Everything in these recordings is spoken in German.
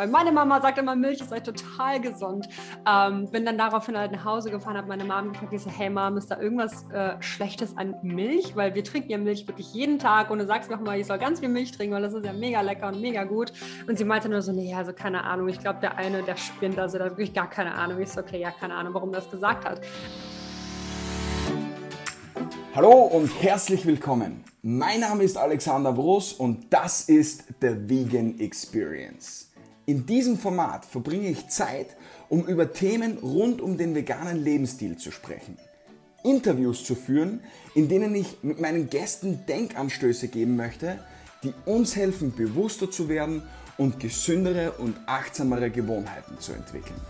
Weil meine Mama sagt immer, Milch ist halt total gesund. Ähm, bin dann daraufhin halt nach Hause gefahren, habe meine Mom gefragt, ich so, hey Mom, ist da irgendwas äh, Schlechtes an Milch? Weil wir trinken ja Milch wirklich jeden Tag und du sagst mir mal, ich soll ganz viel Milch trinken, weil das ist ja mega lecker und mega gut. Und sie meinte nur so, nee, also keine Ahnung, ich glaube, der eine, der spinnt, also da wirklich gar keine Ahnung. Ich so, okay, ja, keine Ahnung, warum das gesagt hat. Hallo und herzlich willkommen. Mein Name ist Alexander Broß und das ist The Vegan Experience. In diesem Format verbringe ich Zeit, um über Themen rund um den veganen Lebensstil zu sprechen. Interviews zu führen, in denen ich mit meinen Gästen Denkanstöße geben möchte, die uns helfen, bewusster zu werden und gesündere und achtsamere Gewohnheiten zu entwickeln.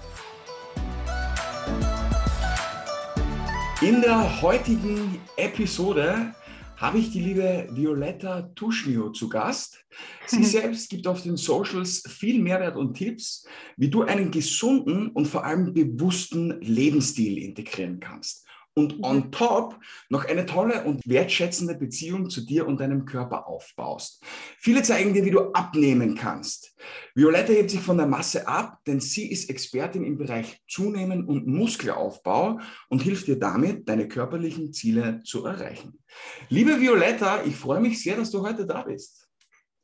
In der heutigen Episode habe ich die liebe Violetta Tuschnio zu Gast. Sie selbst gibt auf den Socials viel Mehrwert und Tipps, wie du einen gesunden und vor allem bewussten Lebensstil integrieren kannst und on top noch eine tolle und wertschätzende Beziehung zu dir und deinem Körper aufbaust. Viele zeigen dir, wie du abnehmen kannst. Violetta hebt sich von der Masse ab, denn sie ist Expertin im Bereich Zunehmen und Muskelaufbau und hilft dir damit, deine körperlichen Ziele zu erreichen. Liebe Violetta, ich freue mich sehr, dass du heute da bist.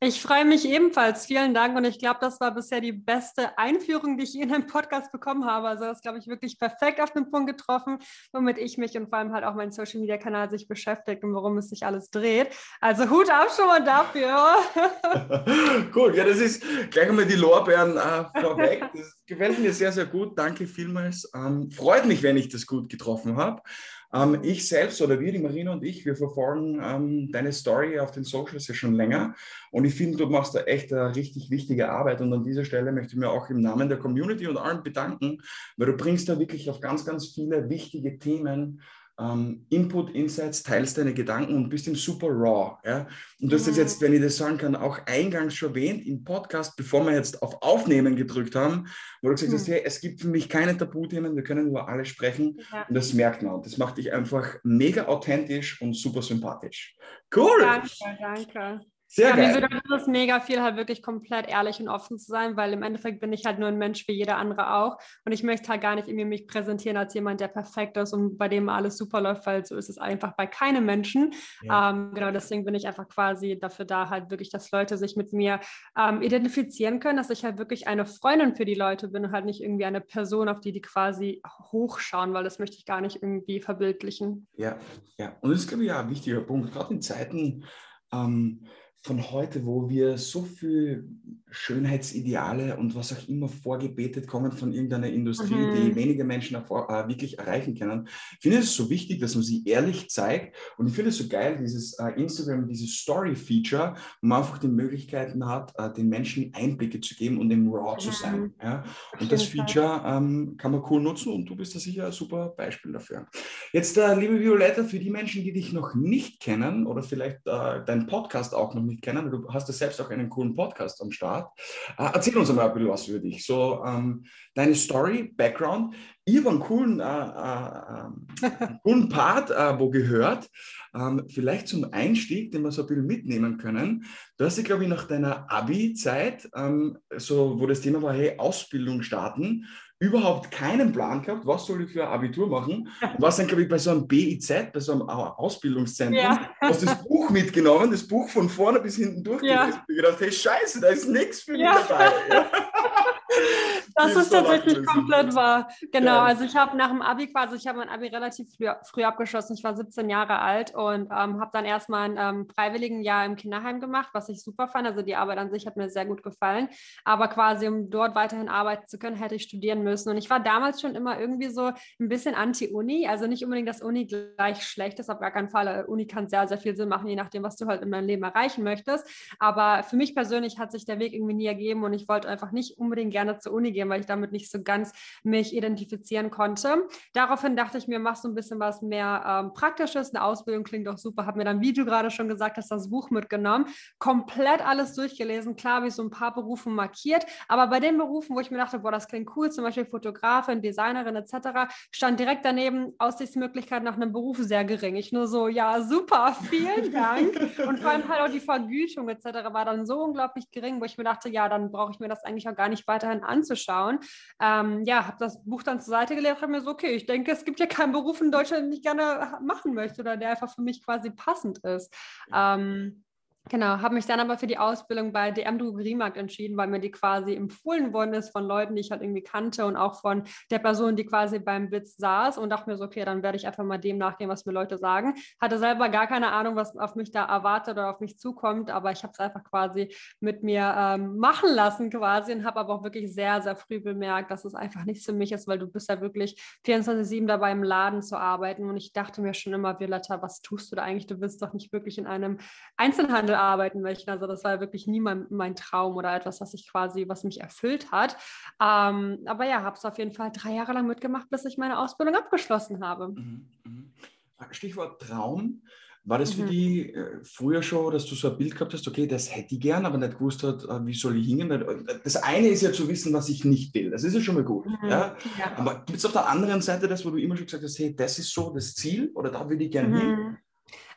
Ich freue mich ebenfalls. Vielen Dank. Und ich glaube, das war bisher die beste Einführung, die ich in einem Podcast bekommen habe. Also das, glaube ich, wirklich perfekt auf den Punkt getroffen, womit ich mich und vor allem halt auch mein Social Media Kanal sich beschäftigt und worum es sich alles dreht. Also Hut ab schon mal dafür. cool. Ja, das ist gleich einmal die Lorbeeren äh, vorweg. Das gefällt mir sehr, sehr gut. Danke vielmals. Ähm, freut mich, wenn ich das gut getroffen habe. Ähm, ich selbst oder wir, die Marina und ich, wir verfolgen ähm, deine Story auf den Socials ja schon länger. Und ich finde, du machst da echt eine richtig wichtige Arbeit. Und an dieser Stelle möchte ich mir auch im Namen der Community und allen bedanken, weil du bringst da wirklich auf ganz, ganz viele wichtige Themen ähm, Input, Insights, teilst deine Gedanken und bist im super raw. Ja? Und du hast das jetzt, wenn ich das sagen kann, auch eingangs schon erwähnt im Podcast, bevor wir jetzt auf Aufnehmen gedrückt haben, wo du gesagt hast, mhm. hey, es gibt für mich keine Tabuthemen, wir können über alles sprechen ja. und das merkt man. Und das macht dich einfach mega authentisch und super sympathisch. Cool! Danke, danke. Sehr ja, geil. Mir bedeutet es mega viel, halt wirklich komplett ehrlich und offen zu sein, weil im Endeffekt bin ich halt nur ein Mensch wie jeder andere auch. Und ich möchte halt gar nicht irgendwie mich präsentieren als jemand, der perfekt ist und bei dem alles super läuft, weil so ist es einfach bei keinem Menschen. Ja. Ähm, genau, deswegen bin ich einfach quasi dafür da, halt wirklich, dass Leute sich mit mir ähm, identifizieren können, dass ich halt wirklich eine Freundin für die Leute bin und halt nicht irgendwie eine Person, auf die die quasi hochschauen, weil das möchte ich gar nicht irgendwie verbildlichen. Ja, ja. Und das ist, glaube ich, ja ein wichtiger Punkt, gerade in Zeiten, ähm, von heute, wo wir so viel Schönheitsideale und was auch immer vorgebetet kommen von irgendeiner Industrie, mhm. die wenige Menschen erfor- äh, wirklich erreichen können. Ich finde es so wichtig, dass man sie ehrlich zeigt und ich finde es so geil, dieses äh, Instagram, dieses Story-Feature, wo man einfach die Möglichkeiten hat, äh, den Menschen Einblicke zu geben und im Raw mhm. zu sein. Ja? Und das Feature ähm, kann man cool nutzen und du bist da sicher ein super Beispiel dafür. Jetzt, liebe Violetta, für die Menschen, die dich noch nicht kennen oder vielleicht deinen Podcast auch noch nicht nicht kennen. Du hast ja selbst auch einen coolen Podcast am Start. Äh, erzähl uns einmal ein bisschen was über dich. So ähm, deine Story, Background. Ich habe einen coolen, äh, äh, ähm, coolen Part äh, wo gehört. Ähm, vielleicht zum Einstieg, den wir so ein bisschen mitnehmen können. Du hast dich, glaube ich, nach deiner Abi-Zeit, ähm, so, wo das Thema war, hey, Ausbildung starten überhaupt keinen Plan gehabt, was soll ich für ein Abitur machen. Und war dann, glaube ich, bei so einem BIZ, bei so einem Ausbildungszentrum, ja. hast das Buch mitgenommen, das Buch von vorne bis hinten durchgelesen. Ja. Ich gedacht, hey, scheiße, da ist nichts für mich ja. dabei. Ja. Das ist tatsächlich komplett wahr. Genau, also ich habe nach dem Abi quasi, ich habe mein Abi relativ früh, früh, abgeschlossen. Ich war 17 Jahre alt und ähm, habe dann erstmal ein ähm, freiwilligen Jahr im Kinderheim gemacht, was ich super fand. Also die Arbeit an sich hat mir sehr gut gefallen. Aber quasi, um dort weiterhin arbeiten zu können, hätte ich studieren müssen. Und ich war damals schon immer irgendwie so ein bisschen anti-Uni. Also nicht unbedingt, dass Uni gleich schlecht ist, auf gar keinen Fall. Uni kann sehr, sehr viel Sinn machen, je nachdem, was du halt in deinem Leben erreichen möchtest. Aber für mich persönlich hat sich der Weg irgendwie nie ergeben und ich wollte einfach nicht unbedingt gerne zur Uni gehen, weil ich damit nicht so ganz mich identifizieren konnte. Daraufhin dachte ich mir, mach so ein bisschen was mehr ähm, Praktisches. Eine Ausbildung klingt doch super. Habe mir dann, wie du gerade schon gesagt hast, das Buch mitgenommen, komplett alles durchgelesen. Klar ich so ein paar Berufe markiert, aber bei den Berufen, wo ich mir dachte, boah, das klingt cool, zum Beispiel Fotografin, Designerin etc., stand direkt daneben Aussichtsmöglichkeit nach einem Beruf sehr gering. Ich nur so, ja, super, vielen Dank. Und vor allem halt auch die Vergütung etc. war dann so unglaublich gering, wo ich mir dachte, ja, dann brauche ich mir das eigentlich auch gar nicht weiterhin anzuschauen. Ähm, ja, habe das Buch dann zur Seite gelegt und habe mir so, okay, ich denke, es gibt ja keinen Beruf in Deutschland, den ich gerne machen möchte oder der einfach für mich quasi passend ist. Ähm, Genau, habe mich dann aber für die Ausbildung bei DM Drogeriemarkt entschieden, weil mir die quasi empfohlen worden ist von Leuten, die ich halt irgendwie kannte und auch von der Person, die quasi beim Witz saß und dachte mir so, okay, dann werde ich einfach mal dem nachgehen, was mir Leute sagen. Hatte selber gar keine Ahnung, was auf mich da erwartet oder auf mich zukommt, aber ich habe es einfach quasi mit mir ähm, machen lassen quasi und habe aber auch wirklich sehr, sehr früh bemerkt, dass es einfach nichts für mich ist, weil du bist ja wirklich 24-7 dabei im Laden zu arbeiten und ich dachte mir schon immer, Violetta, was tust du da eigentlich? Du bist doch nicht wirklich in einem Einzelhandel Branche arbeiten möchten. Also das war wirklich nie mein, mein Traum oder etwas, was ich quasi, was mich erfüllt hat. Ähm, aber ja, habe es auf jeden Fall drei Jahre lang mitgemacht, bis ich meine Ausbildung abgeschlossen habe. Mhm, mhm. Stichwort Traum. War das für mhm. die äh, früher schon, dass du so ein Bild gehabt hast, okay, das hätte ich gern, aber nicht gewusst hat, äh, wie soll ich hingehen? Äh, das eine ist ja zu wissen, was ich nicht will. Das ist ja schon mal gut. Mhm. Ja? ja? Aber gibt es auf der anderen Seite das, wo du immer schon gesagt hast, hey, das ist so das Ziel oder da will ich gerne mhm. hin?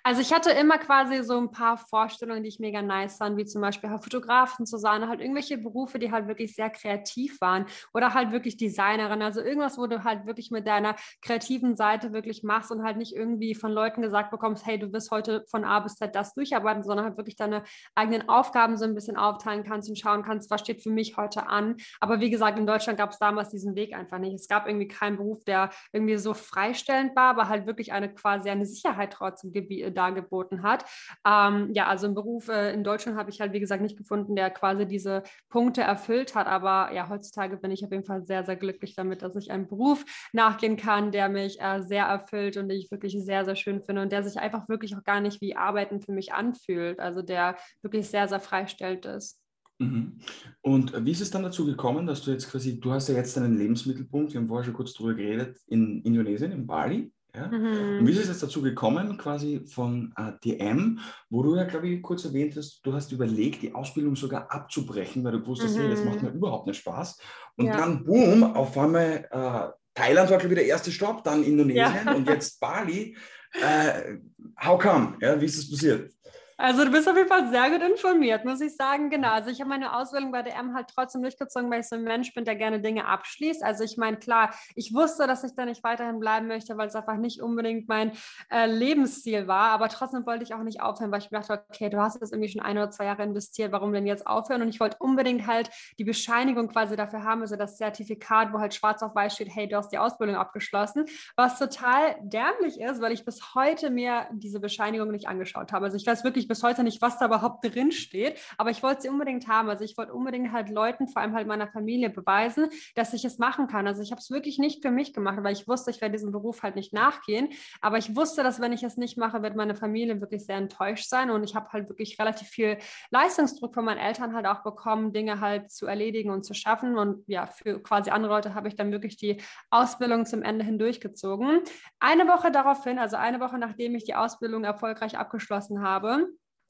Also ich hatte immer quasi so ein paar Vorstellungen, die ich mega nice fand, wie zum Beispiel halt Fotografen zu sein, halt irgendwelche Berufe, die halt wirklich sehr kreativ waren oder halt wirklich Designerin, also irgendwas, wo du halt wirklich mit deiner kreativen Seite wirklich machst und halt nicht irgendwie von Leuten gesagt bekommst, hey, du wirst heute von A bis Z das durcharbeiten, sondern halt wirklich deine eigenen Aufgaben so ein bisschen aufteilen kannst und schauen kannst, was steht für mich heute an. Aber wie gesagt, in Deutschland gab es damals diesen Weg einfach nicht. Es gab irgendwie keinen Beruf, der irgendwie so freistellend war, aber halt wirklich eine quasi eine Sicherheit trotzdem dargeboten hat. Ähm, ja, also einen Beruf äh, in Deutschland habe ich halt, wie gesagt, nicht gefunden, der quasi diese Punkte erfüllt hat. Aber ja, heutzutage bin ich auf jeden Fall sehr, sehr glücklich damit, dass ich einen Beruf nachgehen kann, der mich äh, sehr erfüllt und den ich wirklich sehr, sehr schön finde und der sich einfach wirklich auch gar nicht wie Arbeiten für mich anfühlt. Also der wirklich sehr, sehr freistellend ist. Mhm. Und wie ist es dann dazu gekommen, dass du jetzt quasi, du hast ja jetzt einen Lebensmittelpunkt, wir haben vorher schon kurz darüber geredet, in Indonesien, in Bali. Ja? Mhm. Und wie ist es jetzt dazu gekommen, quasi von äh, DM, wo du ja, glaube ich, kurz erwähnt hast, du hast überlegt, die Ausbildung sogar abzubrechen, weil du wusstest, mhm. hey, das macht mir überhaupt nicht Spaß. Und ja. dann, boom, auf einmal, äh, Thailand war, glaube ich, der erste Stopp, dann Indonesien ja. und jetzt Bali. Äh, how come? Ja, wie ist das passiert? Also du bist auf jeden Fall sehr gut informiert, muss ich sagen. Genau. Also ich habe meine Ausbildung bei DM halt trotzdem durchgezogen, weil ich so ein Mensch bin, der gerne Dinge abschließt. Also ich meine, klar, ich wusste, dass ich da nicht weiterhin bleiben möchte, weil es einfach nicht unbedingt mein äh, Lebensziel war. Aber trotzdem wollte ich auch nicht aufhören, weil ich mir dachte, okay, du hast jetzt irgendwie schon ein oder zwei Jahre investiert, warum denn jetzt aufhören? Und ich wollte unbedingt halt die Bescheinigung quasi dafür haben, also das Zertifikat, wo halt schwarz auf weiß steht, hey, du hast die Ausbildung abgeschlossen. Was total dämlich ist, weil ich bis heute mir diese Bescheinigung nicht angeschaut habe. Also ich weiß wirklich bis heute nicht, was da überhaupt drin steht, aber ich wollte sie unbedingt haben. Also ich wollte unbedingt halt Leuten, vor allem halt meiner Familie, beweisen, dass ich es machen kann. Also ich habe es wirklich nicht für mich gemacht, weil ich wusste, ich werde diesem Beruf halt nicht nachgehen. Aber ich wusste, dass wenn ich es nicht mache, wird meine Familie wirklich sehr enttäuscht sein. Und ich habe halt wirklich relativ viel Leistungsdruck von meinen Eltern halt auch bekommen, Dinge halt zu erledigen und zu schaffen. Und ja, für quasi andere Leute habe ich dann wirklich die Ausbildung zum Ende hindurchgezogen. Eine Woche daraufhin, also eine Woche nachdem ich die Ausbildung erfolgreich abgeschlossen habe,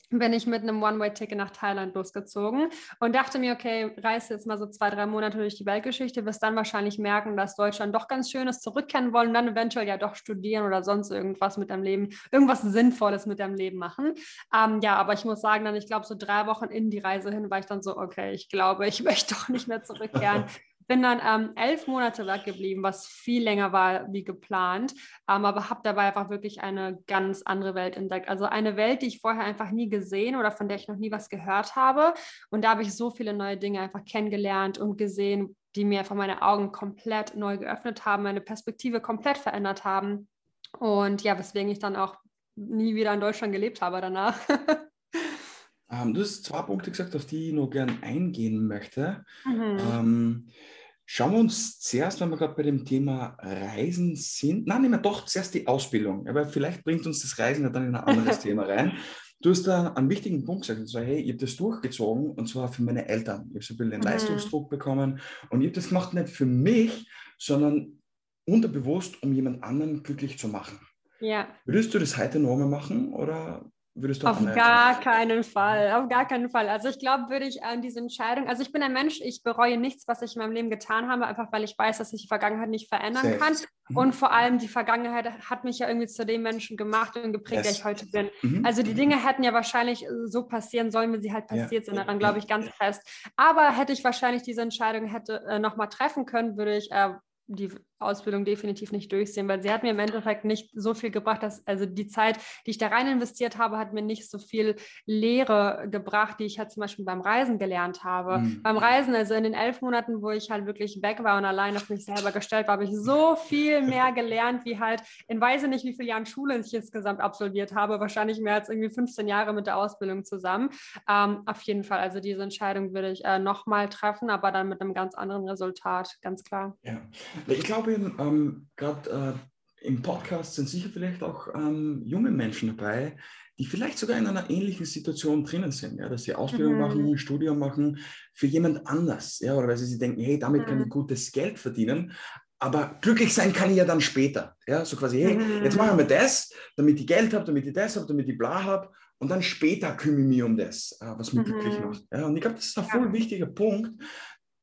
bin ich mit einem One-Way-Ticket nach Thailand losgezogen und dachte mir, okay, reise jetzt mal so zwei, drei Monate durch die Weltgeschichte, wirst dann wahrscheinlich merken, dass Deutschland doch ganz schön ist, zurückkehren wollen, dann eventuell ja doch studieren oder sonst irgendwas mit deinem Leben, irgendwas Sinnvolles mit deinem Leben machen. Ähm, ja, aber ich muss sagen, dann, ich glaube, so drei Wochen in die Reise hin war ich dann so, okay, ich glaube, ich möchte doch nicht mehr zurückkehren. Bin dann ähm, elf Monate weggeblieben, was viel länger war wie geplant, ähm, aber habe dabei einfach wirklich eine ganz andere Welt entdeckt. Also eine Welt, die ich vorher einfach nie gesehen oder von der ich noch nie was gehört habe. Und da habe ich so viele neue Dinge einfach kennengelernt und gesehen, die mir einfach meine Augen komplett neu geöffnet haben, meine Perspektive komplett verändert haben. Und ja, weswegen ich dann auch nie wieder in Deutschland gelebt habe danach. ähm, du hast zwei Punkte gesagt, auf die ich noch gern eingehen möchte. Mhm. Ähm, Schauen wir uns zuerst, wenn wir gerade bei dem Thema Reisen sind, nein, nehmen wir doch zuerst die Ausbildung, aber vielleicht bringt uns das Reisen ja dann in ein anderes Thema rein. du hast da einen wichtigen Punkt gesagt, und zwar, hey, ich habe das durchgezogen und zwar für meine Eltern. Ich habe so ein bisschen den mhm. Leistungsdruck bekommen und ich habe das gemacht nicht für mich, sondern unterbewusst, um jemand anderen glücklich zu machen. Ja. Würdest du das heute noch mal machen oder würdest du Auf gar keinen Fall, auf gar keinen Fall. Also ich glaube, würde ich an diese Entscheidung, also ich bin ein Mensch, ich bereue nichts, was ich in meinem Leben getan habe, einfach weil ich weiß, dass ich die Vergangenheit nicht verändern Safe. kann. Mhm. Und vor allem die Vergangenheit hat mich ja irgendwie zu dem Menschen gemacht und geprägt, yes. der ich heute bin. Mhm. Also die Dinge hätten ja wahrscheinlich so passieren sollen, wie sie halt passiert ja. sind. Daran glaube ich ganz fest. Aber hätte ich wahrscheinlich diese Entscheidung hätte äh, nochmal treffen können, würde ich äh, die Ausbildung definitiv nicht durchsehen, weil sie hat mir im Endeffekt nicht so viel gebracht, dass also die Zeit, die ich da rein investiert habe, hat mir nicht so viel Lehre gebracht, die ich halt zum Beispiel beim Reisen gelernt habe. Mhm. Beim Reisen, also in den elf Monaten, wo ich halt wirklich weg war und allein auf mich selber gestellt war, habe ich so viel mehr gelernt, wie halt in weiß nicht, wie viele Jahren Schule ich insgesamt absolviert habe, wahrscheinlich mehr als irgendwie 15 Jahre mit der Ausbildung zusammen. Ähm, auf jeden Fall, also diese Entscheidung würde ich äh, nochmal treffen, aber dann mit einem ganz anderen Resultat, ganz klar. Ja, ich glaube, glaube, ähm, gerade äh, im Podcast sind sicher vielleicht auch ähm, junge Menschen dabei, die vielleicht sogar in einer ähnlichen Situation drinnen sind, ja, dass sie Ausbildung mhm. machen, Studium machen für jemand anders, ja, oder weil sie denken, hey, damit mhm. kann ich mhm. gutes Geld verdienen, aber glücklich sein kann ich ja dann später, ja, so quasi, hey, mhm. jetzt machen wir das, damit ich Geld habe, damit ich das habe, damit ich bla habe und dann später kümmere ich mich um das, äh, was mich glücklich mhm. macht. Ja, und ich glaube, das ist ein voll ja. wichtiger Punkt,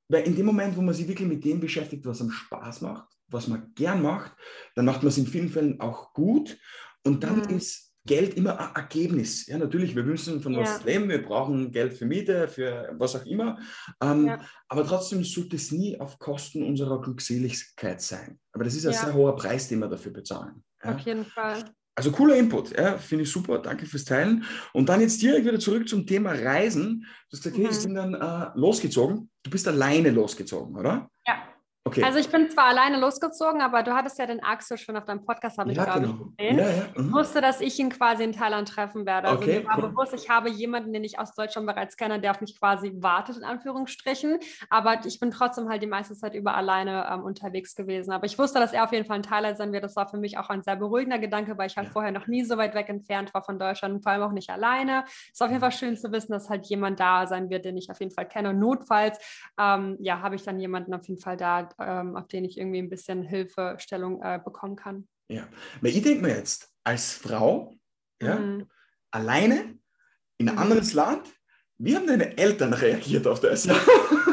weil in dem Moment, wo man sich wirklich mit dem beschäftigt, was einem Spaß macht, was man gern macht, dann macht man es in vielen Fällen auch gut. Und dann mhm. ist Geld immer ein Ergebnis. Ja, natürlich, wir müssen von ja. was leben, wir brauchen Geld für Miete, für was auch immer. Ähm, ja. Aber trotzdem sollte es nie auf Kosten unserer Glückseligkeit sein. Aber das ist ein ja. sehr hoher Preis, den wir dafür bezahlen. Auf jeden Fall. Also cooler Input, ja, finde ich super, danke fürs Teilen. Und dann jetzt direkt wieder zurück zum Thema Reisen. Du hast gesagt, mhm. ich bin dann äh, losgezogen. Du bist alleine losgezogen, oder? Ja. Okay. Also ich bin zwar alleine losgezogen, aber du hattest ja den Axel schon auf deinem Podcast, habe ich ja, glaube genau. ich gesehen. Ja, ja. Mhm. Ich wusste, dass ich ihn quasi in Thailand treffen werde. Also okay, mir war cool. bewusst, ich habe jemanden, den ich aus Deutschland bereits kenne, der auf mich quasi wartet, in Anführungsstrichen. Aber ich bin trotzdem halt die meiste Zeit über alleine ähm, unterwegs gewesen. Aber ich wusste, dass er auf jeden Fall in Thailand sein wird. Das war für mich auch ein sehr beruhigender Gedanke, weil ich halt vorher noch nie so weit weg entfernt war von Deutschland und vor allem auch nicht alleine. Es ist auf jeden Fall schön zu wissen, dass halt jemand da sein wird, den ich auf jeden Fall kenne. Und notfalls, ähm, ja, habe ich dann jemanden auf jeden Fall da, ähm, auf den ich irgendwie ein bisschen Hilfestellung äh, bekommen kann. Ja, weil ich denke mir jetzt, als Frau, ja, mhm. alleine in ein mhm. anderes Land, wie haben deine Eltern reagiert auf das?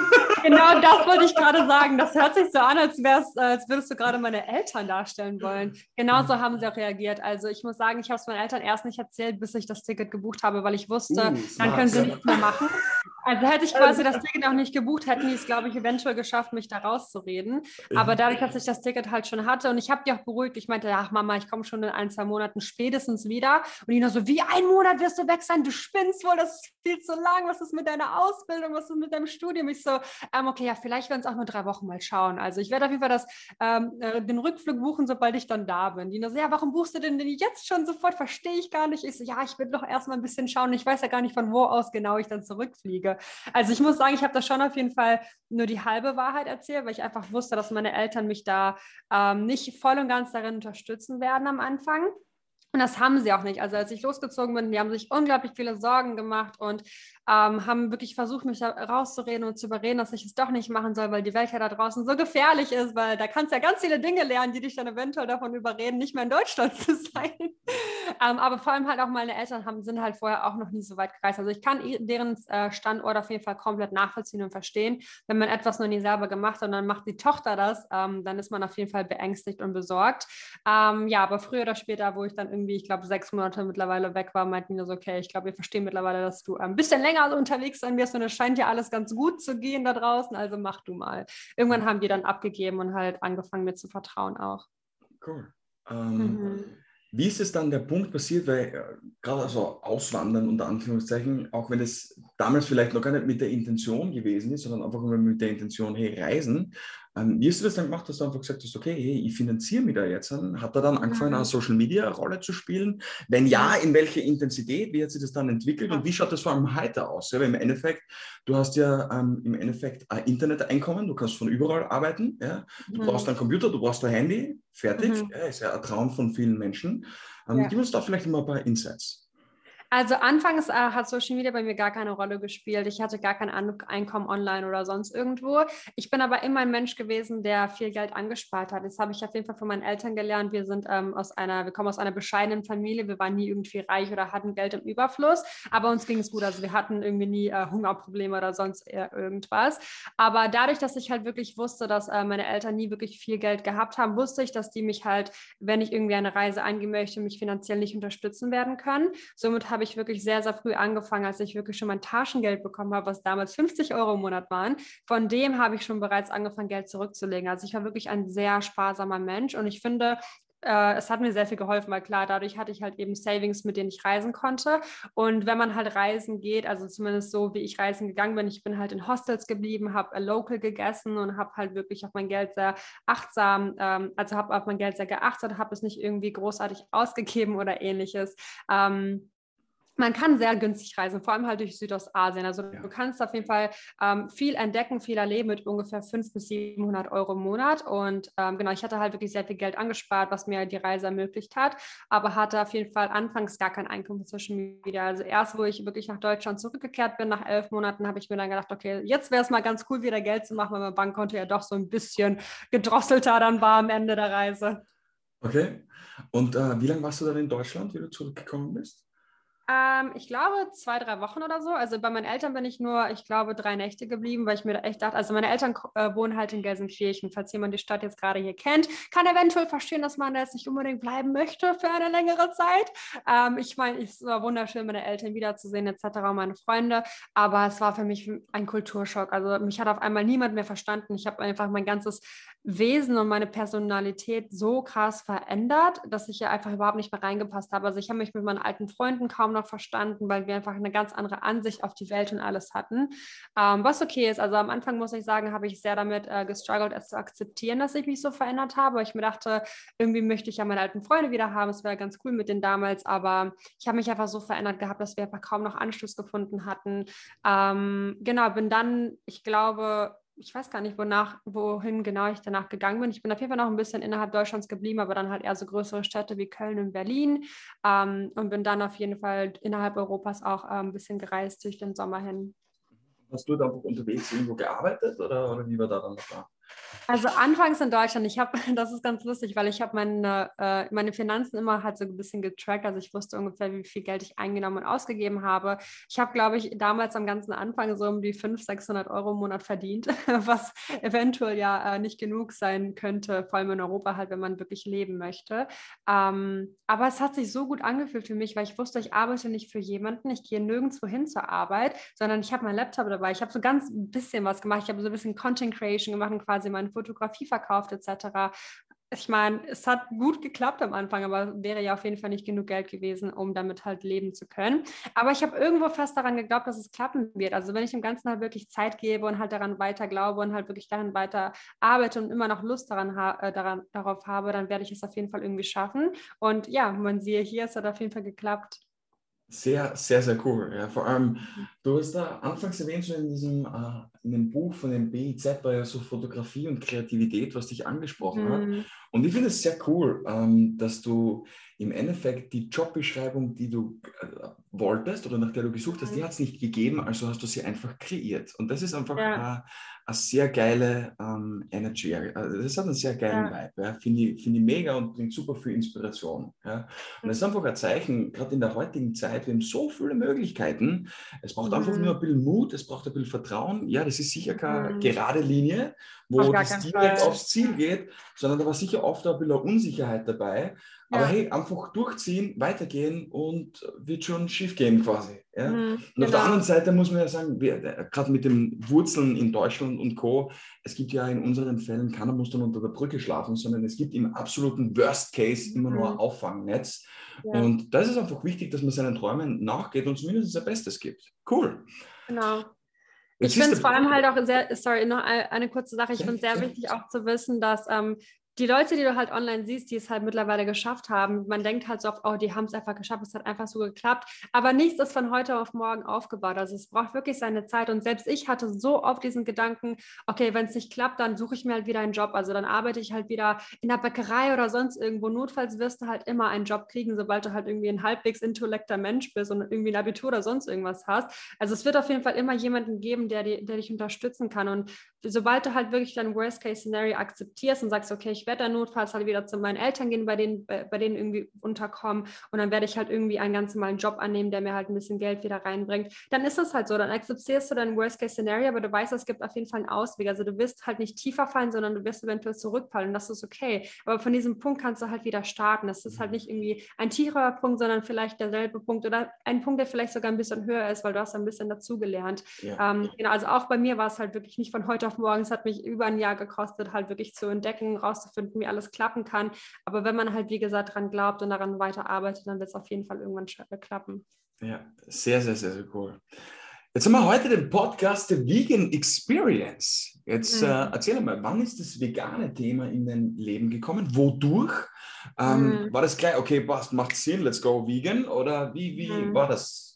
genau das wollte ich gerade sagen. Das hört sich so an, als, als würdest du gerade meine Eltern darstellen wollen. Genauso haben sie auch reagiert. Also ich muss sagen, ich habe es meinen Eltern erst nicht erzählt, bis ich das Ticket gebucht habe, weil ich wusste, uh, dann können sie nichts mehr machen. Also hätte ich quasi das Ticket auch nicht gebucht, hätten die es, glaube ich, eventuell geschafft, mich da rauszureden. Aber dadurch, dass ich das Ticket halt schon hatte und ich habe die auch beruhigt, ich meinte, ach Mama, ich komme schon in ein, zwei Monaten spätestens wieder. Und die nur so, wie ein Monat wirst du weg sein? Du spinnst wohl, das ist viel zu lang. Was ist mit deiner Ausbildung? Was ist mit deinem Studium? Ich so, ähm, okay, ja, vielleicht werden es auch nur drei Wochen mal schauen. Also ich werde auf jeden Fall das, ähm, äh, den Rückflug buchen, sobald ich dann da bin. Die nur so, ja, warum buchst du denn, denn jetzt schon sofort? Verstehe ich gar nicht. Ich so, ja, ich will doch erstmal ein bisschen schauen. Ich weiß ja gar nicht, von wo aus genau ich dann zurückfliege. Also ich muss sagen, ich habe da schon auf jeden Fall nur die halbe Wahrheit erzählt, weil ich einfach wusste, dass meine Eltern mich da ähm, nicht voll und ganz darin unterstützen werden am Anfang. Und das haben sie auch nicht. Also als ich losgezogen bin, die haben sich unglaublich viele Sorgen gemacht und ähm, haben wirklich versucht, mich da rauszureden und zu überreden, dass ich es doch nicht machen soll, weil die Welt ja da draußen so gefährlich ist, weil da kannst du ja ganz viele Dinge lernen, die dich dann eventuell davon überreden, nicht mehr in Deutschland zu sein. ähm, aber vor allem halt auch meine Eltern haben, sind halt vorher auch noch nie so weit gereist. Also ich kann deren äh, Standort auf jeden Fall komplett nachvollziehen und verstehen. Wenn man etwas noch nie selber gemacht hat und dann macht die Tochter das, ähm, dann ist man auf jeden Fall beängstigt und besorgt. Ähm, ja, aber früher oder später, wo ich dann irgendwie, ich glaube, sechs Monate mittlerweile weg war, meinten die so, okay, ich glaube, wir verstehen mittlerweile, dass du ein bisschen länger länger unterwegs sein wirst und es scheint ja alles ganz gut zu gehen da draußen, also mach du mal. Irgendwann haben die dann abgegeben und halt angefangen mir zu vertrauen auch. Cool. Ähm, mhm. Wie ist es dann der Punkt passiert, weil äh, gerade also Auswandern unter Anführungszeichen, auch wenn es damals vielleicht noch gar nicht mit der Intention gewesen ist, sondern einfach nur mit der Intention, hey, reisen, wie hast du das dann gemacht, dass du einfach gesagt hast, okay, hey, ich finanziere mich da jetzt? Hat er dann angefangen, eine Social Media Rolle zu spielen? Wenn ja, in welcher Intensität? Wie hat sich das dann entwickelt und wie schaut das vor allem heute aus? Ja, weil im Endeffekt, du hast ja ähm, im Endeffekt ein Interneteinkommen, du kannst von überall arbeiten. Ja? Du mhm. brauchst ein Computer, du brauchst ein Handy, fertig. Mhm. Ja, ist ja ein Traum von vielen Menschen. Ähm. Gib uns da vielleicht mal ein paar Insights. Also anfangs äh, hat Social Media bei mir gar keine Rolle gespielt. Ich hatte gar kein An Einkommen online oder sonst irgendwo. Ich bin aber immer ein Mensch gewesen, der viel Geld angespart hat. Das habe ich auf jeden Fall von meinen Eltern gelernt. Wir sind ähm, aus einer, wir kommen aus einer bescheidenen Familie. Wir waren nie irgendwie reich oder hatten Geld im Überfluss, aber uns ging es gut. Also wir hatten irgendwie nie äh, Hungerprobleme oder sonst irgendwas. Aber dadurch, dass ich halt wirklich wusste, dass äh, meine Eltern nie wirklich viel Geld gehabt haben, wusste ich, dass die mich halt, wenn ich irgendwie eine Reise eingehen möchte, mich finanziell nicht unterstützen werden können. Somit habe ich wirklich sehr, sehr früh angefangen, als ich wirklich schon mein Taschengeld bekommen habe, was damals 50 Euro im Monat waren. Von dem habe ich schon bereits angefangen, Geld zurückzulegen. Also ich war wirklich ein sehr sparsamer Mensch und ich finde, äh, es hat mir sehr viel geholfen, weil klar, dadurch hatte ich halt eben Savings, mit denen ich reisen konnte. Und wenn man halt reisen geht, also zumindest so, wie ich reisen gegangen bin, ich bin halt in Hostels geblieben, habe local gegessen und habe halt wirklich auf mein Geld sehr achtsam, ähm, also habe auf mein Geld sehr geachtet, habe es nicht irgendwie großartig ausgegeben oder ähnliches. Ähm, man kann sehr günstig reisen, vor allem halt durch Südostasien. Also ja. du kannst auf jeden Fall ähm, viel entdecken, viel erleben mit ungefähr 500 bis 700 Euro im Monat. Und ähm, genau, ich hatte halt wirklich sehr viel Geld angespart, was mir die Reise ermöglicht hat, aber hatte auf jeden Fall anfangs gar kein Einkommen zwischen Social Also erst, wo ich wirklich nach Deutschland zurückgekehrt bin, nach elf Monaten, habe ich mir dann gedacht, okay, jetzt wäre es mal ganz cool, wieder Geld zu machen, weil mein Bankkonto ja doch so ein bisschen gedrosselter dann war am Ende der Reise. Okay. Und äh, wie lange warst du dann in Deutschland, wie du zurückgekommen bist? Ähm, ich glaube zwei, drei Wochen oder so. Also bei meinen Eltern bin ich nur, ich glaube, drei Nächte geblieben, weil ich mir echt dachte, also meine Eltern äh, wohnen halt in Gelsenkirchen. Falls jemand die Stadt jetzt gerade hier kennt, kann eventuell verstehen, dass man da jetzt nicht unbedingt bleiben möchte für eine längere Zeit. Ähm, ich meine, es war wunderschön, meine Eltern wiederzusehen etc., meine Freunde, aber es war für mich ein Kulturschock. Also mich hat auf einmal niemand mehr verstanden. Ich habe einfach mein ganzes Wesen und meine Personalität so krass verändert, dass ich ja einfach überhaupt nicht mehr reingepasst habe. Also ich habe mich mit meinen alten Freunden kaum noch verstanden, weil wir einfach eine ganz andere Ansicht auf die Welt und alles hatten. Ähm, was okay ist. Also am Anfang muss ich sagen, habe ich sehr damit äh, gestruggelt, es zu akzeptieren, dass ich mich so verändert habe. Ich mir dachte, irgendwie möchte ich ja meine alten Freunde wieder haben. Es wäre ganz cool mit denen damals, aber ich habe mich einfach so verändert gehabt, dass wir einfach kaum noch Anschluss gefunden hatten. Ähm, genau, bin dann, ich glaube, ich weiß gar nicht, wonach, wohin genau ich danach gegangen bin. Ich bin auf jeden Fall noch ein bisschen innerhalb Deutschlands geblieben, aber dann halt eher so größere Städte wie Köln und Berlin ähm, und bin dann auf jeden Fall innerhalb Europas auch äh, ein bisschen gereist durch den Sommer hin. Hast du da unterwegs irgendwo gearbeitet oder, oder wie war da dann da? Also anfangs in Deutschland, ich habe, das ist ganz lustig, weil ich habe meine, äh, meine Finanzen immer halt so ein bisschen getrackt. Also ich wusste ungefähr, wie viel Geld ich eingenommen und ausgegeben habe. Ich habe, glaube ich, damals am ganzen Anfang so um die 500, 600 Euro im Monat verdient, was eventuell ja äh, nicht genug sein könnte, vor allem in Europa halt, wenn man wirklich leben möchte. Ähm, aber es hat sich so gut angefühlt für mich, weil ich wusste, ich arbeite nicht für jemanden, ich gehe nirgendwo hin zur Arbeit, sondern ich habe meinen Laptop dabei. Ich habe so ganz ein bisschen was gemacht. Ich habe so ein bisschen Content Creation gemacht und quasi meine Fotografie verkauft etc. Ich meine, es hat gut geklappt am Anfang, aber wäre ja auf jeden Fall nicht genug Geld gewesen, um damit halt leben zu können. Aber ich habe irgendwo fest daran geglaubt, dass es klappen wird. Also wenn ich dem Ganzen halt wirklich Zeit gebe und halt daran weiter glaube und halt wirklich daran weiter arbeite und immer noch Lust daran, äh, daran darauf habe, dann werde ich es auf jeden Fall irgendwie schaffen. Und ja, man siehe hier, es hat auf jeden Fall geklappt. Sehr, sehr, sehr cool. Ja, vor allem, du hast da anfangs erwähnt, so in diesem äh, in dem Buch von dem BIZ war ja so Fotografie und Kreativität, was dich angesprochen mhm. hat. Und ich finde es sehr cool, ähm, dass du im Endeffekt die Jobbeschreibung, die du äh, wolltest oder nach der du gesucht hast, mhm. die hat es nicht gegeben, also hast du sie einfach kreiert. Und das ist einfach ja eine sehr geile ähm, Energy. Also das hat einen sehr geilen ja. Vibe. Ja. Finde ich, find ich mega und bringt super viel Inspiration. Ja. Und das ist einfach ein Zeichen, gerade in der heutigen Zeit, wir haben so viele Möglichkeiten. Es braucht mhm. einfach nur ein bisschen Mut, es braucht ein bisschen Vertrauen. Ja, das ist sicher keine mhm. gerade Linie, wo das direkt Fall. aufs Ziel geht, sondern da war sicher oft auch ein bisschen Unsicherheit dabei. Aber ja. hey, einfach durchziehen, weitergehen und wird schon schief gehen quasi. Ja? Mhm, und genau. auf der genau. anderen Seite muss man ja sagen, äh, gerade mit den Wurzeln in Deutschland und Co., es gibt ja in unseren Fällen, keiner muss dann unter der Brücke schlafen, sondern es gibt im absoluten Worst Case immer nur ein mhm. Auffangnetz. Ja. Und da ist es einfach wichtig, dass man seinen Träumen nachgeht und zumindest sein Bestes gibt. Cool. Genau. Ich finde es vor allem halt auch sehr, sorry, noch eine, eine kurze Sache. Ich finde es sehr wichtig auch zu wissen, dass ähm, die Leute, die du halt online siehst, die es halt mittlerweile geschafft haben, man denkt halt so oft, oh, die haben es einfach geschafft, es hat einfach so geklappt. Aber nichts ist von heute auf morgen aufgebaut. Also es braucht wirklich seine Zeit. Und selbst ich hatte so oft diesen Gedanken, okay, wenn es nicht klappt, dann suche ich mir halt wieder einen Job. Also dann arbeite ich halt wieder in der Bäckerei oder sonst irgendwo. Notfalls wirst du halt immer einen Job kriegen, sobald du halt irgendwie ein halbwegs intellekter Mensch bist und irgendwie ein Abitur oder sonst irgendwas hast. Also es wird auf jeden Fall immer jemanden geben, der, die, der dich unterstützen kann. Und sobald du halt wirklich dein Worst-Case-Szenario akzeptierst und sagst, okay, ich werde dann notfalls halt wieder zu meinen Eltern gehen, bei denen, bei, bei denen irgendwie unterkommen und dann werde ich halt irgendwie einen ganz normalen Job annehmen, der mir halt ein bisschen Geld wieder reinbringt, dann ist das halt so, dann akzeptierst du dein Worst-Case-Szenario, aber du weißt, es gibt auf jeden Fall einen Ausweg, also du wirst halt nicht tiefer fallen, sondern du wirst eventuell zurückfallen und das ist okay, aber von diesem Punkt kannst du halt wieder starten, das ist halt nicht irgendwie ein tieferer Punkt, sondern vielleicht derselbe Punkt oder ein Punkt, der vielleicht sogar ein bisschen höher ist, weil du hast ein bisschen dazugelernt. Ja. Ähm, genau, also auch bei mir war es halt wirklich nicht von heute auf morgen, es hat mich über ein Jahr gekostet, halt wirklich zu entdecken, rauszufinden, wie alles klappen kann. Aber wenn man halt, wie gesagt, daran glaubt und daran weiterarbeitet, dann wird es auf jeden Fall irgendwann äh, klappen. Ja, sehr, sehr, sehr, sehr cool. Jetzt haben wir heute den Podcast der Vegan Experience. Jetzt mhm. äh, erzähl mal, wann ist das vegane Thema in dein Leben gekommen? Wodurch? Ähm, mhm. War das gleich, okay, passt, macht Sinn, let's go vegan? Oder wie, wie mhm. war das?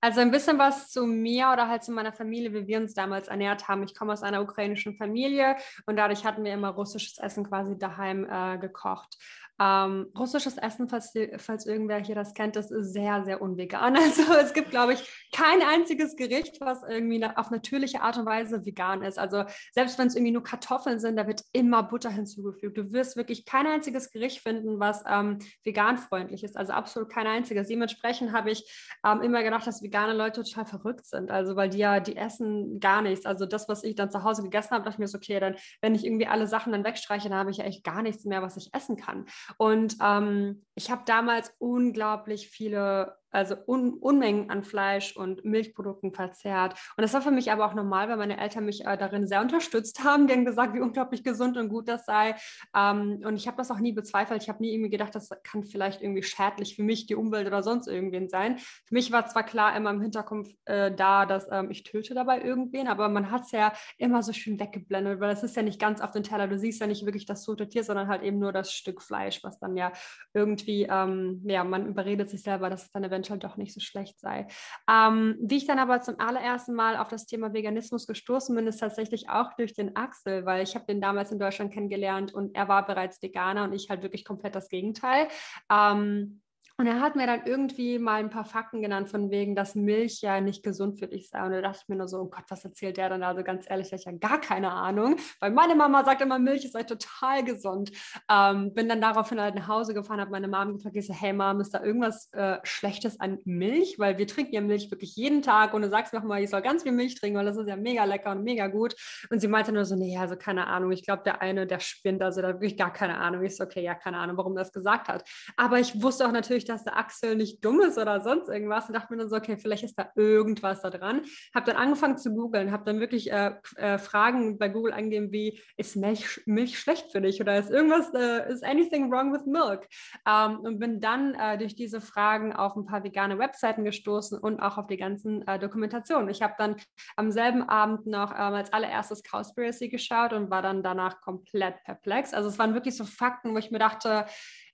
Also ein bisschen was zu mir oder halt zu meiner Familie, wie wir uns damals ernährt haben. Ich komme aus einer ukrainischen Familie und dadurch hatten wir immer russisches Essen quasi daheim äh, gekocht. Ähm, russisches Essen, falls, falls irgendwer hier das kennt, das ist sehr, sehr unvegan. Also es gibt, glaube ich, kein einziges Gericht, was irgendwie auf natürliche Art und Weise vegan ist. Also selbst wenn es irgendwie nur Kartoffeln sind, da wird immer Butter hinzugefügt. Du wirst wirklich kein einziges Gericht finden, was ähm, veganfreundlich ist. Also absolut kein einziges. Dementsprechend habe ich ähm, immer gedacht, dass vegane Leute total verrückt sind. Also weil die ja, die essen gar nichts. Also das, was ich dann zu Hause gegessen habe, dachte ich mir so, okay, dann, wenn ich irgendwie alle Sachen dann wegstreiche, dann habe ich ja echt gar nichts mehr, was ich essen kann. Und ähm, ich habe damals unglaublich viele also Un Unmengen an Fleisch und Milchprodukten verzehrt. Und das war für mich aber auch normal, weil meine Eltern mich äh, darin sehr unterstützt haben. Die haben gesagt, wie unglaublich gesund und gut das sei. Ähm, und ich habe das auch nie bezweifelt. Ich habe nie irgendwie gedacht, das kann vielleicht irgendwie schädlich für mich, die Umwelt oder sonst irgendwen sein. Für mich war zwar klar immer im Hinterkopf äh, da, dass ähm, ich töte dabei irgendwen, aber man hat es ja immer so schön weggeblendet, weil es ist ja nicht ganz auf den Teller. Du siehst ja nicht wirklich das tote Tier, sondern halt eben nur das Stück Fleisch, was dann ja irgendwie, ähm, ja, man überredet sich selber, dass es dann eventuell eventuell doch nicht so schlecht sei. Ähm, wie ich dann aber zum allerersten Mal auf das Thema Veganismus gestoßen bin, ist tatsächlich auch durch den Axel, weil ich habe den damals in Deutschland kennengelernt und er war bereits Veganer und ich halt wirklich komplett das Gegenteil. Ähm, und er hat mir dann irgendwie mal ein paar Fakten genannt, von wegen, dass Milch ja nicht gesund für dich sei. Und da dachte ich mir nur so, oh Gott, was erzählt der dann da? Also ganz ehrlich, ich habe ja gar keine Ahnung. Weil meine Mama sagt immer, Milch ist halt total gesund. Ähm, bin dann daraufhin halt nach Hause gefahren, habe meine Mom gefragt, ich so, hey Mom, ist da irgendwas äh, Schlechtes an Milch? Weil wir trinken ja Milch wirklich jeden Tag und du sagst mir mal, ich soll ganz viel Milch trinken, weil das ist ja mega lecker und mega gut. Und sie meinte nur so, nee, also keine Ahnung. Ich glaube, der eine, der spinnt, also da wirklich gar keine Ahnung. Ich so, okay, ja, keine Ahnung, warum er das gesagt hat. Aber ich wusste auch natürlich, dass der Axel nicht dumm ist oder sonst irgendwas und dachte mir dann so, okay, vielleicht ist da irgendwas da dran. Habe dann angefangen zu googeln, habe dann wirklich äh, äh, Fragen bei Google angegeben wie, ist Milch, Milch schlecht für dich oder ist irgendwas, äh, is anything wrong with milk? Ähm, und bin dann äh, durch diese Fragen auf ein paar vegane Webseiten gestoßen und auch auf die ganzen äh, Dokumentationen. Ich habe dann am selben Abend noch ähm, als allererstes Cowspiracy geschaut und war dann danach komplett perplex. Also es waren wirklich so Fakten, wo ich mir dachte,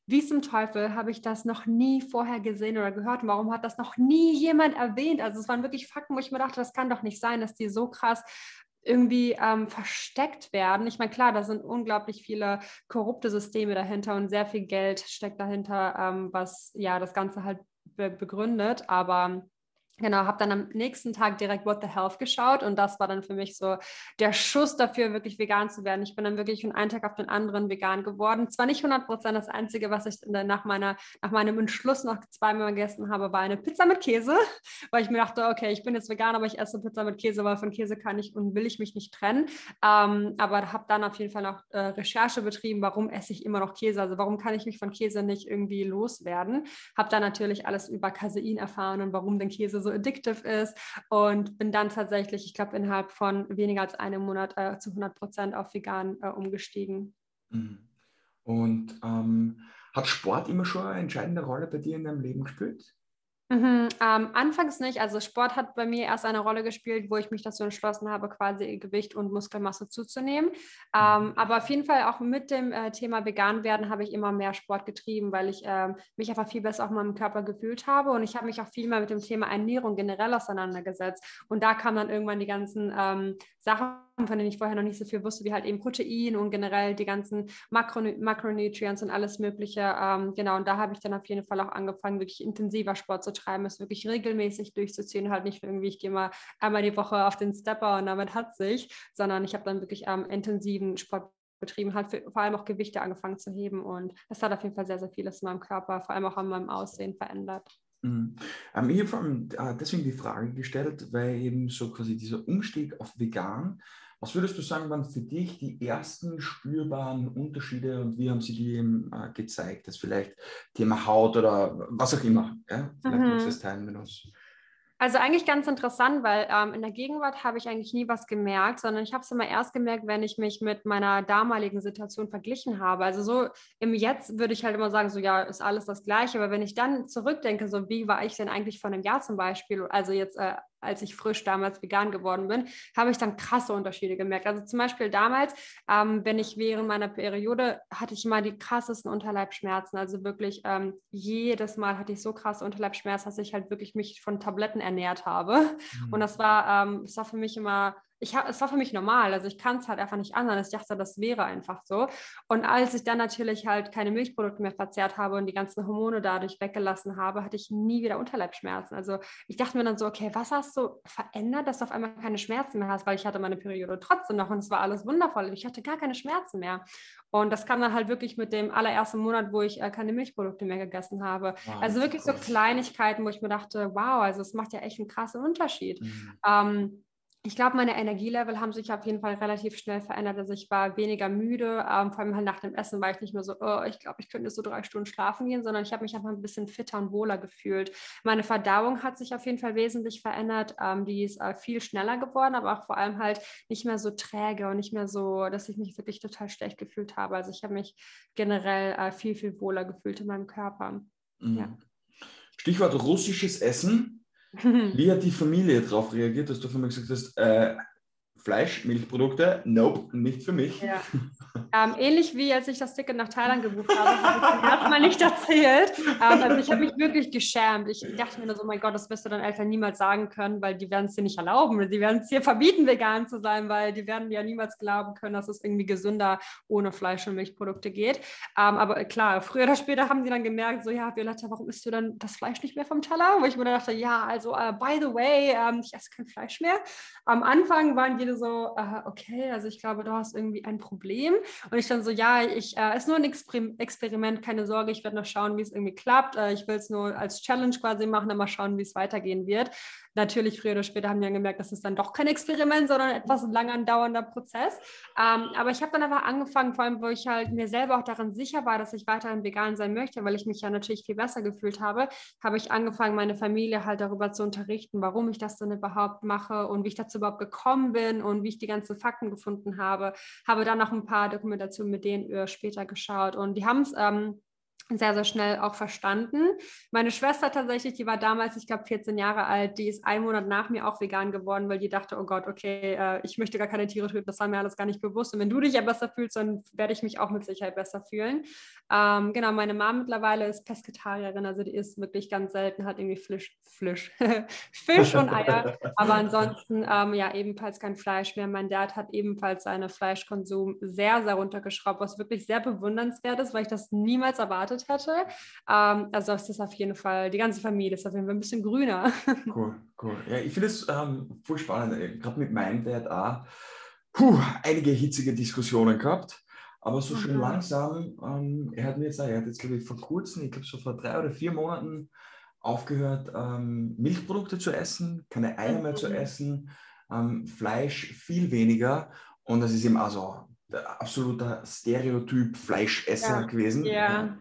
wie zum Teufel habe ich das noch nie vorher gesehen oder gehört? Warum hat das noch nie jemand erwähnt? Also es waren wirklich Fakten, wo ich mir dachte, das kann doch nicht sein, dass die so krass irgendwie ähm, versteckt werden. Ich meine, klar, da sind unglaublich viele korrupte Systeme dahinter und sehr viel Geld steckt dahinter, ähm, was ja das Ganze halt be begründet. Aber Genau, habe dann am nächsten Tag direkt What the Health geschaut und das war dann für mich so der Schuss dafür, wirklich vegan zu werden. Ich bin dann wirklich von einem Tag auf den anderen vegan geworden. Zwar nicht 100 Prozent, das Einzige, was ich nach, meiner, nach meinem Entschluss noch zweimal gegessen habe, war eine Pizza mit Käse, weil ich mir dachte, okay, ich bin jetzt vegan, aber ich esse Pizza mit Käse, weil von Käse kann ich und will ich mich nicht trennen. Ähm, aber habe dann auf jeden Fall noch äh, Recherche betrieben, warum esse ich immer noch Käse, also warum kann ich mich von Käse nicht irgendwie loswerden. Habe dann natürlich alles über Casein erfahren und warum denn Käse so addictive ist und bin dann tatsächlich, ich glaube, innerhalb von weniger als einem Monat äh, zu 100 Prozent auf vegan äh, umgestiegen. Mhm. Und ähm, hat Sport immer schon eine entscheidende Rolle bei dir in deinem Leben gespielt? Mhm, ähm, anfangs nicht. Also Sport hat bei mir erst eine Rolle gespielt, wo ich mich dazu entschlossen habe, quasi Gewicht und Muskelmasse zuzunehmen. Ähm, mhm. aber auf jeden Fall auch mit dem äh, Thema vegan werden habe ich immer mehr Sport getrieben, weil ich ähm, mich einfach viel besser auch in meinem Körper gefühlt habe und ich habe mich auch viel mehr mit dem Thema Ernährung generell auseinandergesetzt. Und da kamen dann irgendwann die ganzen ähm, Sachen, von denen ich vorher noch nicht so viel wusste, wie halt eben Protein und generell die ganzen Makro Makronutrients und alles Mögliche. Ähm, genau, und da habe ich dann auf jeden Fall auch angefangen, wirklich intensiver Sport zu treiben, es wirklich regelmäßig durchzuziehen, halt nicht irgendwie, ich gehe mal einmal die Woche auf den Stepper und damit hat sich, sondern ich habe dann wirklich ähm, intensiven Sport betrieben, halt für, vor allem auch Gewichte angefangen zu heben und das hat auf jeden Fall sehr, sehr vieles in meinem Körper, vor allem auch an meinem Aussehen verändert. Mhm. Ähm, ich habe vor allem äh, deswegen die Frage gestellt, weil eben so quasi dieser Umstieg auf vegan was würdest du sagen, waren für dich die ersten spürbaren Unterschiede und wie haben sie die eben äh, gezeigt? Das vielleicht Thema Haut oder was auch immer. Ja? Vielleicht mhm. magst du das teilen mit uns. Also eigentlich ganz interessant, weil ähm, in der Gegenwart habe ich eigentlich nie was gemerkt, sondern ich habe es immer erst gemerkt, wenn ich mich mit meiner damaligen Situation verglichen habe. Also so im Jetzt würde ich halt immer sagen, so ja, ist alles das Gleiche. Aber wenn ich dann zurückdenke, so wie war ich denn eigentlich vor einem Jahr zum Beispiel, also jetzt äh, als ich frisch damals vegan geworden bin, habe ich dann krasse Unterschiede gemerkt. Also zum Beispiel damals, ähm, wenn ich während meiner Periode hatte ich immer die krassesten Unterleibschmerzen. Also wirklich ähm, jedes Mal hatte ich so krasse Unterleibschmerzen, dass ich halt wirklich mich von Tabletten ernährt habe. Mhm. Und das war, ähm, das war für mich immer ich hab, es war für mich normal. Also ich kann es halt einfach nicht anders. Ich dachte, das wäre einfach so. Und als ich dann natürlich halt keine Milchprodukte mehr verzehrt habe und die ganzen Hormone dadurch weggelassen habe, hatte ich nie wieder Unterleibschmerzen. Also ich dachte mir dann so, okay, was hast du verändert, dass du auf einmal keine Schmerzen mehr hast? Weil ich hatte meine Periode trotzdem noch und es war alles wundervoll. Ich hatte gar keine Schmerzen mehr. Und das kam dann halt wirklich mit dem allerersten Monat, wo ich äh, keine Milchprodukte mehr gegessen habe. Wow, also wirklich so Kleinigkeiten, wo ich mir dachte, wow, also es macht ja echt einen krassen Unterschied. Mhm. Ähm, ich glaube, meine Energielevel haben sich auf jeden Fall relativ schnell verändert. Also ich war weniger müde. Ähm, vor allem halt nach dem Essen war ich nicht mehr so, oh, ich glaube, ich könnte so drei Stunden schlafen gehen, sondern ich habe mich einfach ein bisschen fitter und wohler gefühlt. Meine Verdauung hat sich auf jeden Fall wesentlich verändert. Ähm, die ist äh, viel schneller geworden, aber auch vor allem halt nicht mehr so träge und nicht mehr so, dass ich mich wirklich total schlecht gefühlt habe. Also ich habe mich generell äh, viel, viel wohler gefühlt in meinem Körper. Mhm. Ja. Stichwort russisches Essen. Wie hat die Familie darauf reagiert, dass du von mir gesagt hast, äh, Fleisch, Milchprodukte, nope, nicht für mich. Ja. Ähm, ähnlich wie als ich das Ticket nach Thailand gebucht habe, habe ich zum ersten Mal nicht erzählt. Ähm, also ich habe mich wirklich geschämt. Ich dachte mir nur so, mein Gott, das wirst du deinen Eltern niemals sagen können, weil die werden es dir nicht erlauben. Die werden es dir verbieten, vegan zu sein, weil die werden ja niemals glauben können, dass es irgendwie gesünder ohne Fleisch und Milchprodukte geht. Ähm, aber klar, früher oder später haben die dann gemerkt, so ja, Violetta, warum isst du dann das Fleisch nicht mehr vom Teller? Wo ich mir dann dachte, ja, also uh, by the way, ähm, ich esse kein Fleisch mehr. Am Anfang waren jede so, uh, okay, also ich glaube, du hast irgendwie ein Problem. Und ich dann so, ja, ich, äh, ist nur ein Exper Experiment, keine Sorge, ich werde noch schauen, wie es irgendwie klappt. Äh, ich will es nur als Challenge quasi machen, dann mal schauen, wie es weitergehen wird. Natürlich, früher oder später haben wir gemerkt, das ist dann doch kein Experiment, sondern etwas lang andauernder Prozess. Ähm, aber ich habe dann einfach angefangen, vor allem, wo ich halt mir selber auch daran sicher war, dass ich weiterhin vegan sein möchte, weil ich mich ja natürlich viel besser gefühlt habe, habe ich angefangen, meine Familie halt darüber zu unterrichten, warum ich das denn überhaupt mache und wie ich dazu überhaupt gekommen bin und wie ich die ganzen Fakten gefunden habe. Habe dann noch ein paar Dokumentationen mit denen später geschaut und die haben es ähm, sehr, sehr schnell auch verstanden. Meine Schwester tatsächlich, die war damals, ich glaube, 14 Jahre alt, die ist einen Monat nach mir auch vegan geworden, weil die dachte, oh Gott, okay, äh, ich möchte gar keine Tiere töten, das war mir alles gar nicht bewusst. Und wenn du dich ja besser fühlst, dann werde ich mich auch mit Sicherheit besser fühlen. Ähm, genau, meine Mom mittlerweile ist Pesketarierin, also die isst wirklich ganz selten, hat irgendwie Fisch, Fisch, Fisch und Eier, aber ansonsten ähm, ja ebenfalls kein Fleisch mehr. Mein Dad hat ebenfalls seinen Fleischkonsum sehr, sehr runtergeschraubt, was wirklich sehr bewundernswert ist, weil ich das niemals erwartet erwartet hätte. Ähm, also ist das auf jeden Fall, die ganze Familie ist auf jeden Fall ein bisschen grüner. Cool, cool. Ja, ich finde es ähm, voll spannend. Gerade mit meinem Dad auch puh, einige hitzige Diskussionen gehabt. Aber so schön mhm. langsam, ähm, er hat mir jetzt, er hat jetzt, glaube ich, vor kurzem, ich glaube so vor drei oder vier Monaten aufgehört, ähm, Milchprodukte zu essen, keine Eier mehr zu mhm. essen, ähm, Fleisch viel weniger. Und das ist eben also der absolute Stereotyp Fleischesser ja. gewesen. Ja.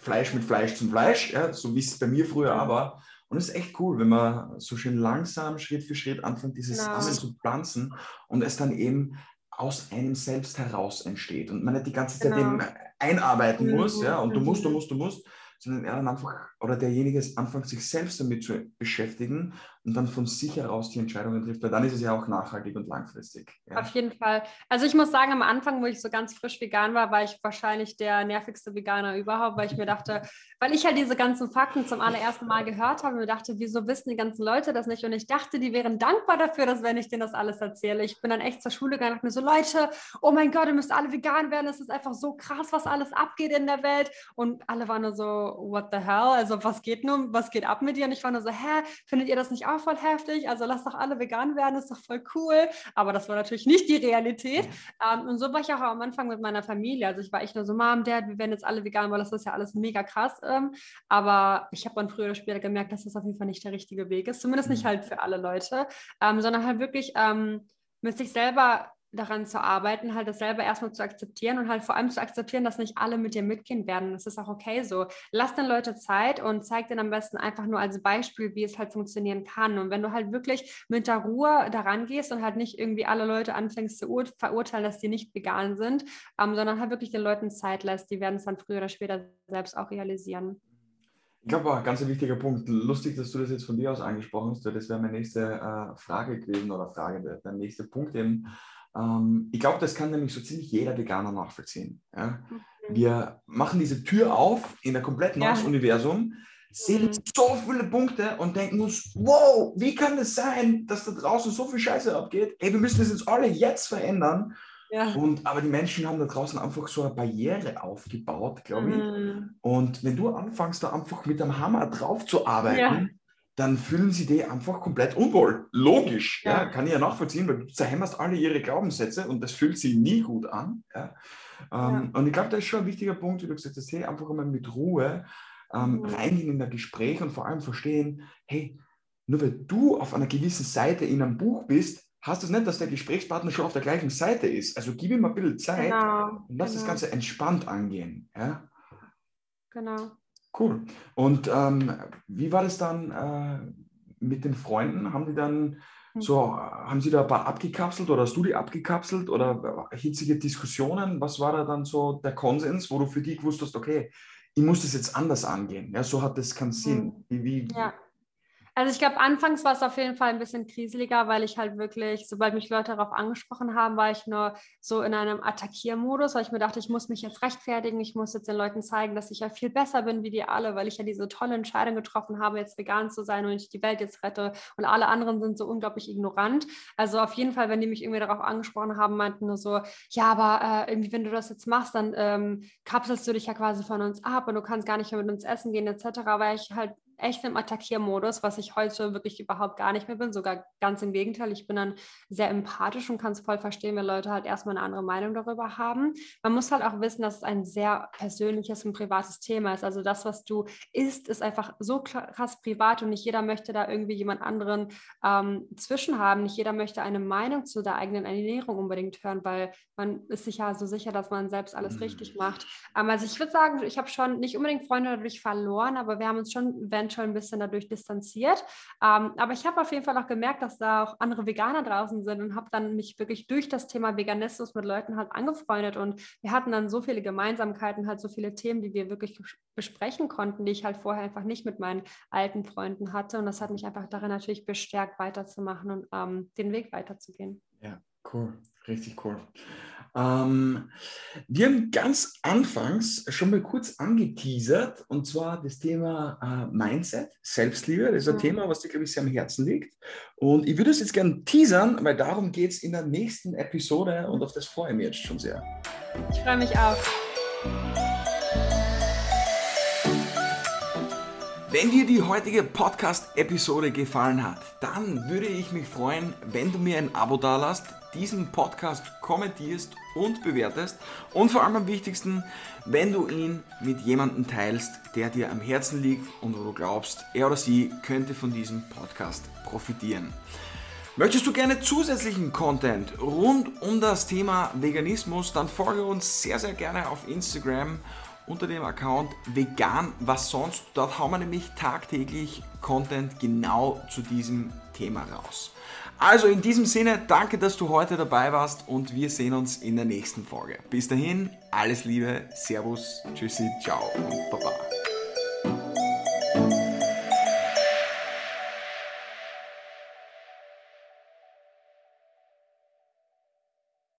Fleisch mit Fleisch zum Fleisch, ja, so wie es bei mir früher mhm. war. Und es ist echt cool, wenn man so schön langsam, Schritt für Schritt anfängt, diese genau. Samen zu pflanzen und es dann eben aus einem selbst heraus entsteht und man nicht die ganze Zeit genau. eben einarbeiten mhm. muss, ja, und du musst, du musst, du musst, sondern er dann einfach, oder derjenige anfängt, sich selbst damit zu beschäftigen und dann von sich heraus die Entscheidungen trifft, weil dann ist es ja auch nachhaltig und langfristig. Ja. Auf jeden Fall. Also ich muss sagen, am Anfang, wo ich so ganz frisch vegan war, war ich wahrscheinlich der nervigste Veganer überhaupt, weil ich mir dachte, weil ich halt diese ganzen Fakten zum allerersten Mal gehört habe und mir dachte, wieso wissen die ganzen Leute das nicht? Und ich dachte, die wären dankbar dafür, dass wenn ich denen das alles erzähle. Ich bin dann echt zur Schule gegangen und mir so, Leute, oh mein Gott, ihr müsst alle vegan werden. Es ist einfach so krass, was alles abgeht in der Welt. Und alle waren nur so, what the hell? Also was geht nun, was geht ab mit dir? Und ich war nur so, hä, findet ihr das nicht auch voll heftig? Also lasst doch alle vegan werden, ist doch voll cool. Aber das war natürlich nicht die Realität. Ähm, und so war ich auch am Anfang mit meiner Familie. Also ich war echt nur so, Mom, Dad, wir werden jetzt alle vegan, weil das ist ja alles mega krass. Ähm, aber ich habe dann früher oder später gemerkt, dass das auf jeden Fall nicht der richtige Weg ist. Zumindest nicht mhm. halt für alle Leute, ähm, sondern halt wirklich ähm, mit sich selber daran zu arbeiten, halt das selber erstmal zu akzeptieren und halt vor allem zu akzeptieren, dass nicht alle mit dir mitgehen werden. Das ist auch okay so. Lass den Leute Zeit und zeig denen am besten einfach nur als Beispiel, wie es halt funktionieren kann. Und wenn du halt wirklich mit der Ruhe daran gehst und halt nicht irgendwie alle Leute anfängst zu verurteilen, dass die nicht vegan sind, ähm, sondern halt wirklich den Leuten Zeit lässt, die werden es dann früher oder später selbst auch realisieren. Ich glaube, ein ganz wichtiger Punkt. Lustig, dass du das jetzt von dir aus angesprochen hast. Das wäre meine nächste äh, Frage gewesen oder Frage, der nächste Punkt eben ähm, ich glaube, das kann nämlich so ziemlich jeder Veganer nachvollziehen. Ja? Mhm. Wir machen diese Tür auf in ein komplett neues ja. Universum, sehen mhm. so viele Punkte und denken uns, wow, wie kann es das sein, dass da draußen so viel Scheiße abgeht? Ey, wir müssen das jetzt alle jetzt verändern. Ja. Und, aber die Menschen haben da draußen einfach so eine Barriere aufgebaut, glaube ich. Mhm. Und wenn du anfängst, da einfach mit einem Hammer drauf zu arbeiten, dann fühlen sie die einfach komplett unwohl. Logisch, ja. ja. kann ich ja nachvollziehen, weil du zerhämmerst alle ihre Glaubenssätze und das fühlt sie nie gut an. Ja. Ähm, ja. Und ich glaube, das ist schon ein wichtiger Punkt, wie du gesagt hast, hey, einfach mal mit Ruhe ähm, mhm. reingehen in ein Gespräch und vor allem verstehen, hey, nur weil du auf einer gewissen Seite in einem Buch bist, heißt das nicht, dass der Gesprächspartner schon auf der gleichen Seite ist. Also gib ihm ein bisschen Zeit genau. und lass genau. das Ganze entspannt angehen. Ja? Genau. Cool. Und ähm, wie war das dann äh, mit den Freunden? Haben die dann hm. so, haben sie da ein paar abgekapselt oder hast du die abgekapselt oder hitzige Diskussionen? Was war da dann so der Konsens, wo du für dich gewusst hast, okay, ich muss das jetzt anders angehen? Ja, so hat das keinen Sinn. Hm. Wie, wie, ja. Also ich glaube, anfangs war es auf jeden Fall ein bisschen kriseliger, weil ich halt wirklich, sobald mich Leute darauf angesprochen haben, war ich nur so in einem Attackiermodus, weil ich mir dachte, ich muss mich jetzt rechtfertigen, ich muss jetzt den Leuten zeigen, dass ich ja viel besser bin wie die alle, weil ich ja diese tolle Entscheidung getroffen habe, jetzt vegan zu sein und ich die Welt jetzt rette und alle anderen sind so unglaublich ignorant. Also auf jeden Fall, wenn die mich irgendwie darauf angesprochen haben, meinten nur so, ja, aber äh, irgendwie, wenn du das jetzt machst, dann ähm, kapselst du dich ja quasi von uns ab und du kannst gar nicht mehr mit uns essen gehen etc., weil ich halt echt im Attackiermodus, was ich heute wirklich überhaupt gar nicht mehr bin. Sogar ganz im Gegenteil. Ich bin dann sehr empathisch und kann es voll verstehen, wenn Leute halt erstmal eine andere Meinung darüber haben. Man muss halt auch wissen, dass es ein sehr persönliches und privates Thema ist. Also das, was du isst, ist einfach so krass privat und nicht jeder möchte da irgendwie jemand anderen ähm, zwischen haben. Nicht jeder möchte eine Meinung zu der eigenen Ernährung unbedingt hören, weil man ist sich ja so sicher, dass man selbst alles mhm. richtig macht. Ähm, also ich würde sagen, ich habe schon nicht unbedingt Freunde dadurch verloren, aber wir haben uns schon, wenn schon ein bisschen dadurch distanziert. Ähm, aber ich habe auf jeden Fall auch gemerkt, dass da auch andere Veganer draußen sind und habe dann mich wirklich durch das Thema Veganismus mit Leuten halt angefreundet und wir hatten dann so viele Gemeinsamkeiten, halt so viele Themen, die wir wirklich besprechen konnten, die ich halt vorher einfach nicht mit meinen alten Freunden hatte und das hat mich einfach darin natürlich bestärkt, weiterzumachen und ähm, den Weg weiterzugehen. Ja, cool, richtig cool. Ähm, wir haben ganz anfangs schon mal kurz angeteasert, und zwar das Thema äh, Mindset, Selbstliebe. Das ist ein mhm. Thema, was dir, glaube ich, sehr am Herzen liegt. Und ich würde es jetzt gerne teasern, weil darum geht es in der nächsten Episode und auf das freue ich mich jetzt schon sehr. Ich freue mich auch. Wenn dir die heutige Podcast-Episode gefallen hat, dann würde ich mich freuen, wenn du mir ein Abo dalasst diesen Podcast kommentierst und bewertest und vor allem am wichtigsten, wenn du ihn mit jemandem teilst, der dir am Herzen liegt und wo du glaubst, er oder sie könnte von diesem Podcast profitieren. Möchtest du gerne zusätzlichen Content rund um das Thema Veganismus, dann folge uns sehr, sehr gerne auf Instagram unter dem Account vegan was sonst. Dort hauen wir nämlich tagtäglich Content genau zu diesem Thema raus. Also in diesem Sinne, danke, dass du heute dabei warst und wir sehen uns in der nächsten Folge. Bis dahin, alles Liebe, Servus, Tschüssi, ciao und Baba.